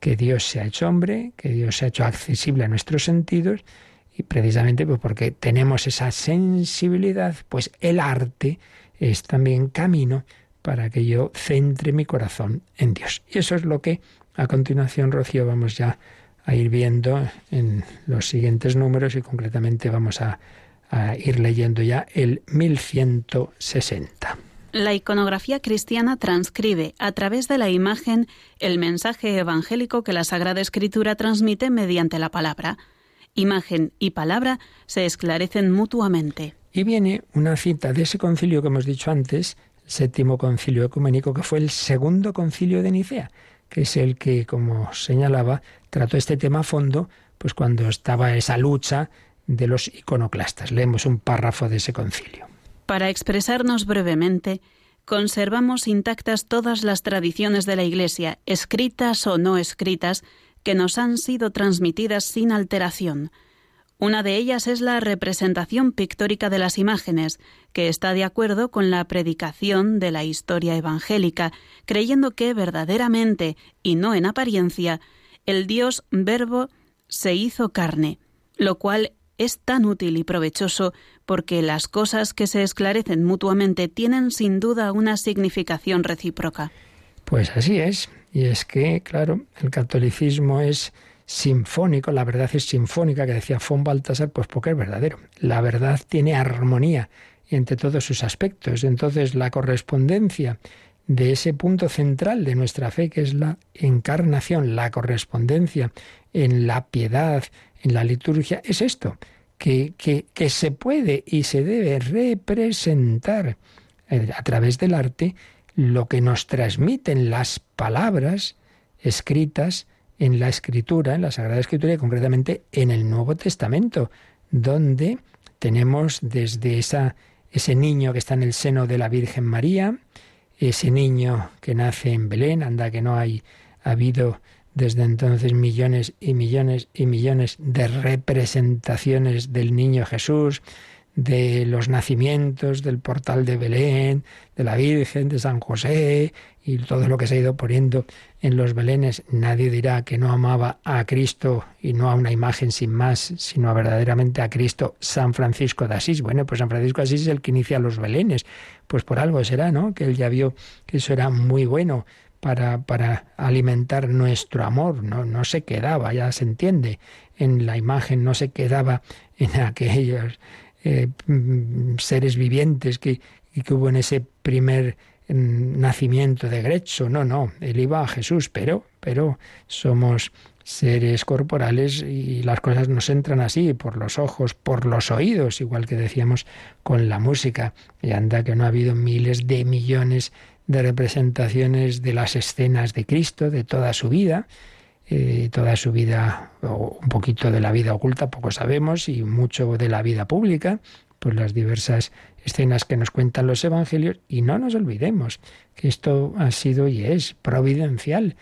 que Dios se ha hecho hombre, que Dios se ha hecho accesible a nuestros sentidos y precisamente pues, porque tenemos esa sensibilidad, pues el arte es también camino para que yo centre mi corazón en Dios. Y eso es lo que a continuación, Rocío, vamos ya a ir viendo en los siguientes números y concretamente vamos a, a ir leyendo ya el 1160. La iconografía cristiana transcribe a través de la imagen el mensaje evangélico que la Sagrada Escritura transmite mediante la palabra. Imagen y palabra se esclarecen mutuamente. Y viene una cita de ese concilio que hemos dicho antes, séptimo concilio ecuménico, que fue el segundo concilio de Nicea, que es el que, como señalaba, trató este tema a fondo, pues cuando estaba esa lucha de los iconoclastas. Leemos un párrafo de ese concilio. Para expresarnos brevemente, conservamos intactas todas las tradiciones de la Iglesia, escritas o no escritas, que nos han sido transmitidas sin alteración. Una de ellas es la representación pictórica de las imágenes, que está de acuerdo con la predicación de la historia evangélica, creyendo que verdaderamente, y no en apariencia, el Dios verbo se hizo carne, lo cual es tan útil y provechoso porque las cosas que se esclarecen mutuamente tienen sin duda una significación recíproca. Pues así es, y es que, claro, el catolicismo es la verdad es sinfónica, que decía von Baltasar, pues porque es verdadero. La verdad tiene armonía entre todos sus aspectos. Entonces, la correspondencia de ese punto central de nuestra fe, que es la encarnación, la correspondencia en la piedad, en la liturgia, es esto, que, que, que se puede y se debe representar eh, a través del arte lo que nos transmiten las palabras escritas en la escritura, en la Sagrada Escritura y concretamente en el Nuevo Testamento, donde tenemos desde esa, ese niño que está en el seno de la Virgen María, ese niño que nace en Belén, anda que no hay ha habido desde entonces millones y millones y millones de representaciones del niño Jesús, de los nacimientos, del portal de Belén, de la Virgen, de San José y todo lo que se ha ido poniendo en los Belenes. Nadie dirá que no amaba a Cristo y no a una imagen sin más, sino verdaderamente a Cristo, San Francisco de Asís. Bueno, pues San Francisco de Asís es el que inicia los Belenes. Pues por algo será, ¿no? Que él ya vio que eso era muy bueno para, para alimentar nuestro amor. No, no se quedaba, ya se entiende, en la imagen, no se quedaba en aquellos eh, mm, seres vivientes que, que hubo en ese primer nacimiento de Grezzo. No, no, él iba a Jesús, pero, pero somos seres corporales y las cosas nos entran así, por los ojos, por los oídos, igual que decíamos con la música. Y anda que no ha habido miles de millones de representaciones de las escenas de Cristo, de toda su vida, eh, toda su vida, o un poquito de la vida oculta, poco sabemos, y mucho de la vida pública, pues las diversas escenas que nos cuentan los evangelios, y no nos olvidemos que esto ha sido y es providencial,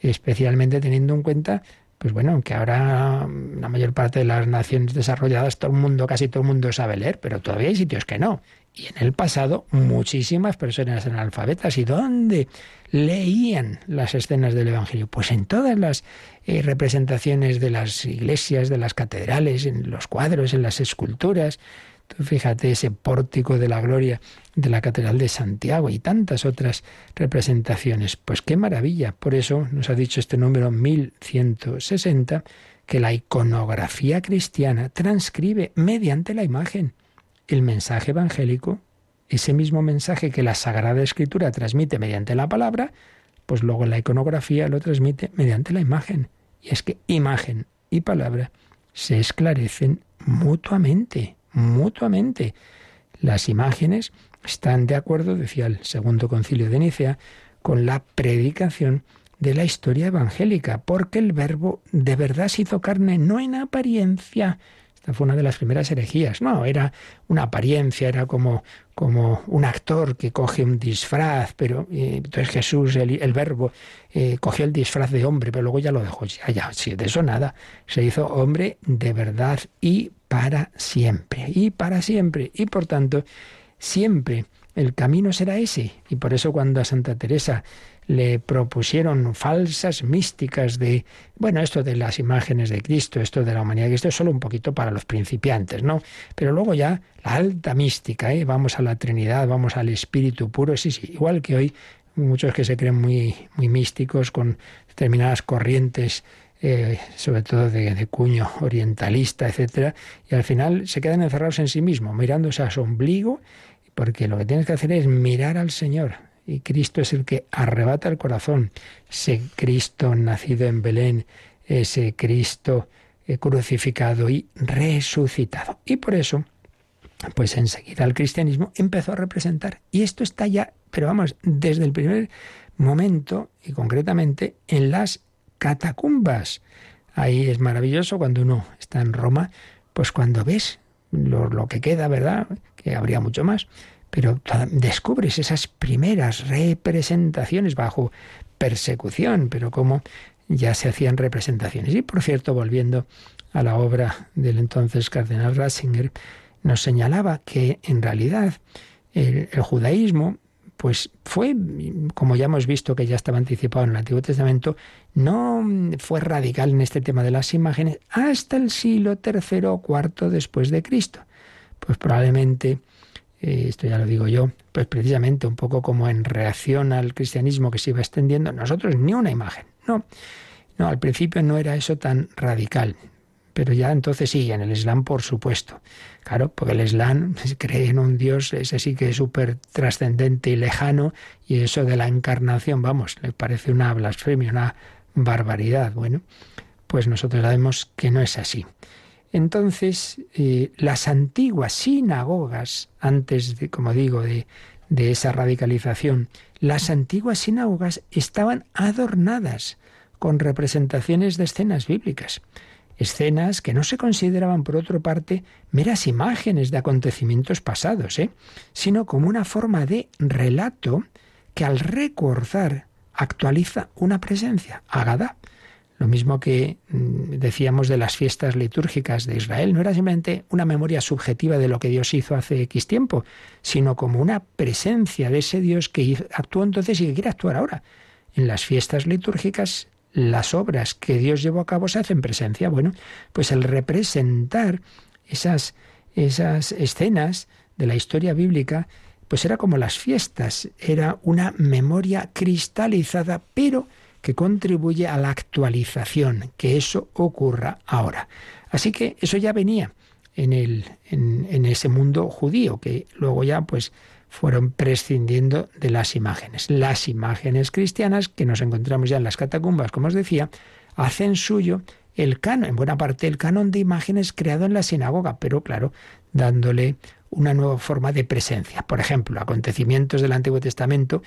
especialmente teniendo en cuenta pues bueno, que ahora la mayor parte de las naciones desarrolladas, todo el mundo, casi todo el mundo sabe leer, pero todavía hay sitios que no. Y en el pasado muchísimas personas analfabetas. ¿Y dónde leían las escenas del Evangelio? Pues en todas las eh, representaciones de las iglesias, de las catedrales, en los cuadros, en las esculturas. Tú fíjate ese pórtico de la gloria de la Catedral de Santiago y tantas otras representaciones. Pues qué maravilla. Por eso nos ha dicho este número 1160 que la iconografía cristiana transcribe mediante la imagen el mensaje evangélico, ese mismo mensaje que la Sagrada Escritura transmite mediante la palabra, pues luego la iconografía lo transmite mediante la imagen. Y es que imagen y palabra se esclarecen mutuamente, mutuamente. Las imágenes están de acuerdo, decía el segundo concilio de Nicea, con la predicación de la historia evangélica, porque el verbo de verdad se hizo carne no en apariencia, Esta fue una de las primeras herejías. No, era una apariencia, era como, como un actor que coge un disfraz, pero eh, entonces Jesús, el, verbo, eh, cogió el disfraz de hombre, pero luego ya lo dejó. Ya, ya, sí, de eso nada. Se hizo hombre de verdad y para siempre, y para siempre. Y por tanto, siempre el camino será ese. Y por eso cuando a Santa Teresa le propusieron falsas místicas de, bueno, esto de las imágenes de Cristo, esto de la humanidad, que esto es solo un poquito para los principiantes, ¿no? Pero luego ya la alta mística, ¿eh? Vamos a la Trinidad, vamos al Espíritu puro, sí, sí, igual que hoy muchos que se creen muy, muy místicos con determinadas corrientes eh, sobre todo de, cuño orientalista, etcétera, y al final se quedan encerrados en sí mismos, mirándose a su ombligo, porque lo que tienes que hacer es mirar al Señor, y Cristo es el que arrebata el corazón. Ese Cristo nacido en Belén, ese Cristo eh, crucificado y resucitado. Y por eso, pues enseguida el cristianismo empezó a representar. Y esto está ya, pero vamos, desde el primer momento y concretamente en las catacumbas. Ahí es maravilloso cuando uno está en Roma, pues cuando ves lo, que queda, ¿verdad? Que habría mucho más pero descubres esas primeras representaciones bajo persecución, pero como ya se hacían representaciones. Y por cierto, volviendo a la obra del entonces cardenal Ratzinger, nos señalaba que en realidad el, judaísmo pues fue, como ya hemos visto que ya estaba anticipado en el Antiguo Testamento, no fue radical en este tema de las imágenes hasta el siglo III o IV después de Cristo. Pues probablemente eh, esto ya lo digo yo, pues precisamente un poco como en reacción al cristianismo que se iba extendiendo, nosotros ni una imagen, no, no, al principio no era eso tan radical, pero ya entonces sí, en el Islam por supuesto, claro, porque el Islam cree en un Dios, ese sí que es súper trascendente y lejano, y eso de la encarnación, vamos, le parece una blasfemia, una barbaridad, bueno, pues nosotros sabemos que no es así. Entonces, eh, las antiguas sinagogas, antes de, como digo, de, de esa radicalización, las antiguas sinagogas estaban adornadas con representaciones de escenas bíblicas, escenas que no se consideraban, por otra parte, meras imágenes de acontecimientos pasados, ¿eh? sino como una forma de relato que al recordar actualiza una presencia, agada, lo mismo que mm, decíamos de las fiestas litúrgicas de Israel, no era simplemente una memoria subjetiva de lo que Dios hizo hace X tiempo, sino como una presencia de ese Dios que actuó entonces y que quiere actuar ahora. En las fiestas litúrgicas, las obras que Dios llevó a cabo se hacen presencia. Bueno, pues el representar esas, esas escenas de la historia bíblica, pues era como las fiestas, era una memoria cristalizada, pero que contribuye a la actualización, que eso ocurra ahora. Así que eso ya venía en, el, en, ese mundo judío, que luego ya pues fueron prescindiendo de las imágenes. Las imágenes cristianas, que nos encontramos ya en las catacumbas, como os decía, hacen suyo el canon, en buena parte el canon de imágenes creado en la sinagoga, pero claro, dándole una nueva forma de presencia. Por ejemplo, acontecimientos del Antiguo Testamento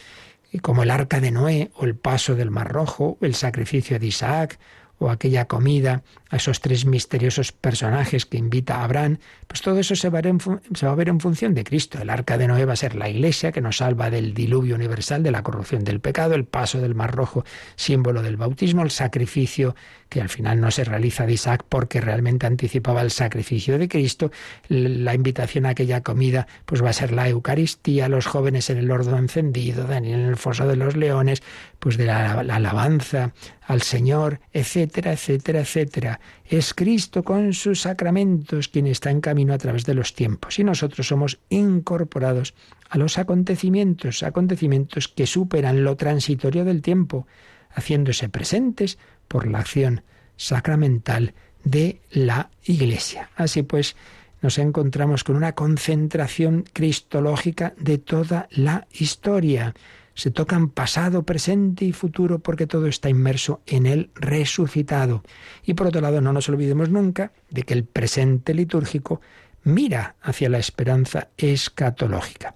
como el arca de Noé o el paso del Mar Rojo, el sacrificio de Isaac o aquella comida a esos tres misteriosos personajes que invita a Abraham, pues todo eso se va, a ver en, función de Cristo. El arca de Noé va a ser la iglesia que nos salva del diluvio universal, de la corrupción del pecado, el paso del Mar Rojo, símbolo del bautismo, el sacrificio que al final no se realiza de Isaac porque realmente anticipaba el sacrificio de Cristo, la invitación a aquella comida pues va a ser la Eucaristía, los jóvenes en el horno encendido, Daniel en el foso de los leones, pues de la alabanza al Señor, etcétera, etcétera, etcétera. Es Cristo con sus sacramentos quien está en camino a través de los tiempos y nosotros somos incorporados a los acontecimientos, acontecimientos que superan lo transitorio del tiempo, haciéndose presentes por la acción sacramental de la Iglesia. Así pues, nos encontramos con una concentración cristológica de toda la historia. Se tocan pasado, presente y futuro porque todo está inmerso en el resucitado. Y por otro lado, no nos olvidemos nunca de que el presente litúrgico mira hacia la esperanza escatológica.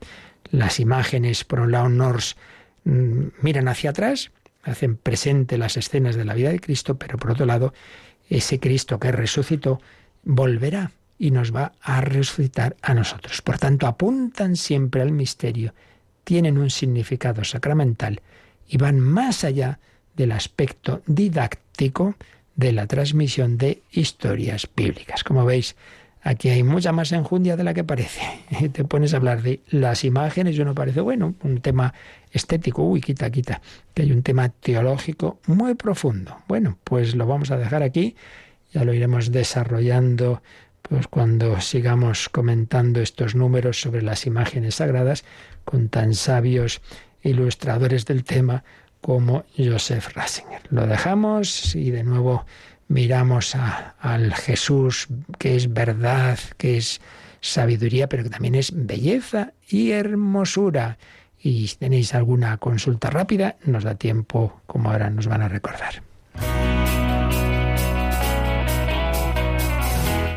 Las imágenes, por un lado, nos mm, miran hacia atrás, hacen presente las escenas de la vida de Cristo, pero por otro lado, ese Cristo que resucitó volverá y nos va a resucitar a nosotros. Por tanto, apuntan siempre al misterio, tienen un significado sacramental y van más allá del aspecto didáctico de la transmisión de historias bíblicas. Como veis, aquí hay mucha más enjundia de la que parece. Te pones a hablar de las imágenes y uno parece, bueno, un tema estético, uy, quita, quita, que hay un tema teológico muy profundo. Bueno, pues lo vamos a dejar aquí, ya lo iremos desarrollando pues cuando sigamos comentando estos números sobre las imágenes sagradas con tan sabios ilustradores del tema como Joseph Ratzinger. Lo dejamos y de nuevo miramos al Jesús que es verdad, que es sabiduría, pero que también es belleza y hermosura. Y si tenéis alguna consulta rápida, nos da tiempo, como ahora nos van a recordar.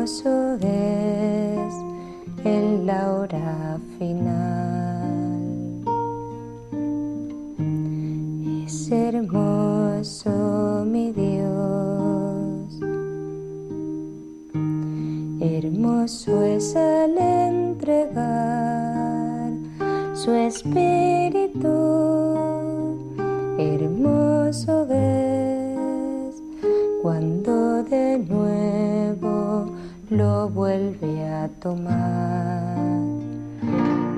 hermoso es en la hora final. Es hermoso mi Dios, hermoso es al entregar su espíritu, tomar.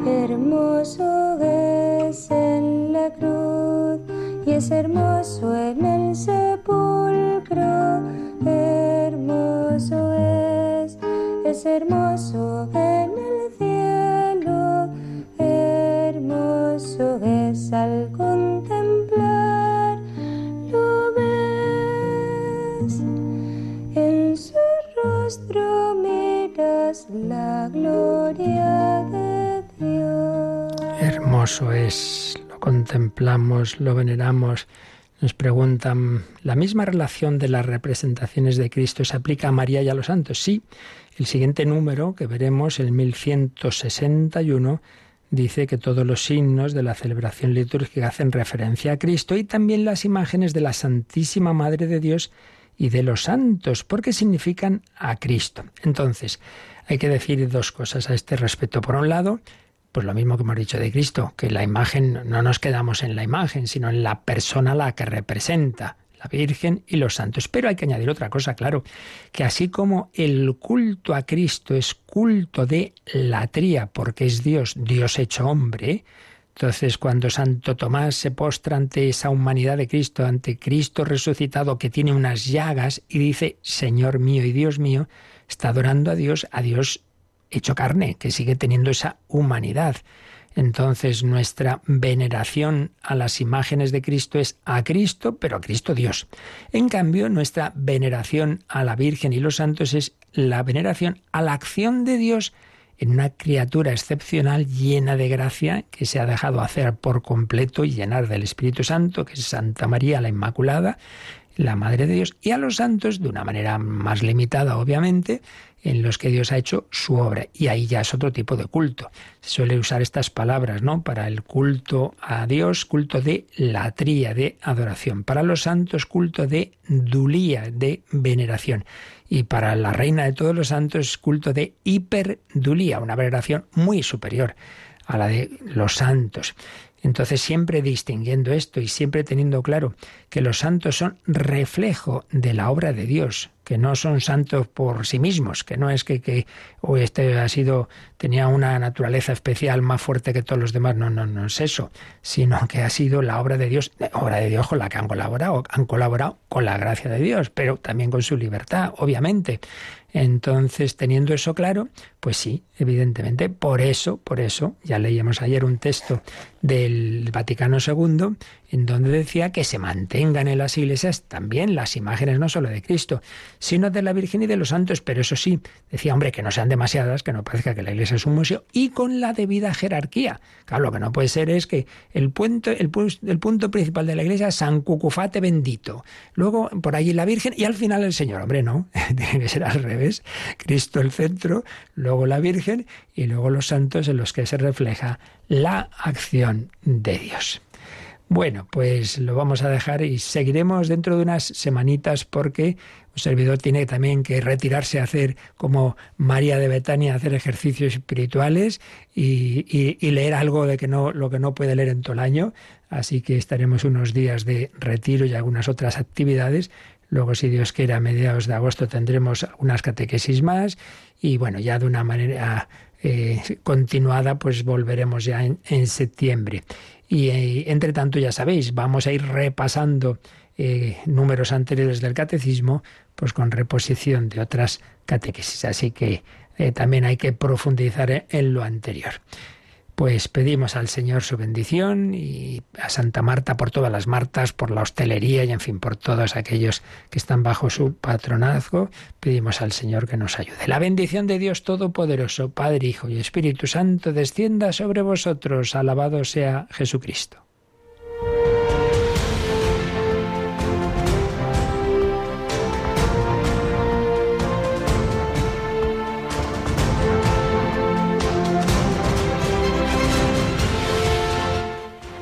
Hermoso es en la cruz y es hermoso en el sepulcro. Hermoso es, es hermoso en el Es, lo contemplamos, lo veneramos. Nos preguntan, ¿la misma relación de las representaciones de Cristo se aplica a María y a los santos? Sí, el siguiente número que veremos, el 1161, dice que todos los signos de la celebración litúrgica hacen referencia a Cristo y también las imágenes de la Santísima Madre de Dios y de los santos, porque significan a Cristo. Entonces, hay que decir dos cosas a este respecto. Por un lado, Pues lo mismo que hemos dicho de Cristo, que la imagen no nos quedamos en la imagen, sino en la persona la que representa la Virgen y los santos. Pero hay que añadir otra cosa, claro, que así como el culto a Cristo es culto de latría, porque es Dios, Dios hecho hombre, entonces, cuando Santo Tomás se postra ante esa humanidad de Cristo, ante Cristo resucitado que tiene unas llagas y dice, Señor mío y Dios mío, está adorando a Dios, a Dios hecho carne, que sigue teniendo esa humanidad. Entonces nuestra veneración a las imágenes de Cristo es a Cristo, pero a Cristo Dios. En cambio, nuestra veneración a la Virgen y los santos es la veneración a la acción de Dios en una criatura excepcional llena de gracia que se ha dejado hacer por completo y llenar del Espíritu Santo, que es Santa María la Inmaculada, la Madre de Dios, y a los santos de una manera más limitada, obviamente, en los que Dios ha hecho su obra. Y ahí ya es otro tipo de culto. Se suele usar estas palabras, ¿no? Para el culto a Dios, culto de latría, de adoración. Para los santos, culto de dulía, de veneración. Y para la reina de todos los santos, culto de hiperdulía, una veneración muy superior a la de los santos. Entonces, siempre distinguiendo esto y siempre teniendo claro que los santos son reflejo de la obra de Dios, que no son santos por sí mismos, que no es que, que este ha sido, tenía una naturaleza especial más fuerte que todos los demás, no, no, no es eso, sino que ha sido la obra de Dios, obra de Dios con la que han colaborado, han colaborado con la gracia de Dios, pero también con su libertad, obviamente. Entonces, teniendo eso claro, pues sí, evidentemente, por eso, por eso, ya leíamos ayer un texto del Vaticano II en donde decía que se mantengan en las iglesias también las imágenes no solo de Cristo, sino de la Virgen y de los santos, pero eso sí, decía, hombre, que no sean demasiadas, que no parezca que la iglesia es un museo, y con la debida jerarquía. Claro, lo que no puede ser es que el punto, el, punto principal de la iglesia es San Cucufate bendito, luego por allí la Virgen y al final el Señor. Hombre, no, tiene que ser al revés. Cristo el centro, luego la Virgen y luego los santos en los que se refleja la acción de Dios. Bueno, pues lo vamos a dejar y seguiremos dentro de unas semanitas porque un servidor tiene también que retirarse a hacer como María de Betania, hacer ejercicios espirituales y, leer algo de que no, lo que no puede leer en todo el año. Así que estaremos unos días de retiro y algunas otras actividades. Luego, si Dios quiere, a mediados de agosto tendremos unas catequesis más y bueno, ya de una manera eh, continuada, pues volveremos ya en septiembre. Y eh, entre tanto, ya sabéis, vamos a ir repasando eh, números anteriores del catecismo, pues con reposición de otras catequesis. Así que eh, también hay que profundizar en lo anterior. Pues pedimos al Señor su bendición y a Santa Marta por todas las Martas, por la hostelería y en fin, por todos aquellos que están bajo su patronazgo, pedimos al Señor que nos ayude. La bendición de Dios Todopoderoso, Padre, Hijo y Espíritu Santo, descienda sobre vosotros. Alabado sea Jesucristo.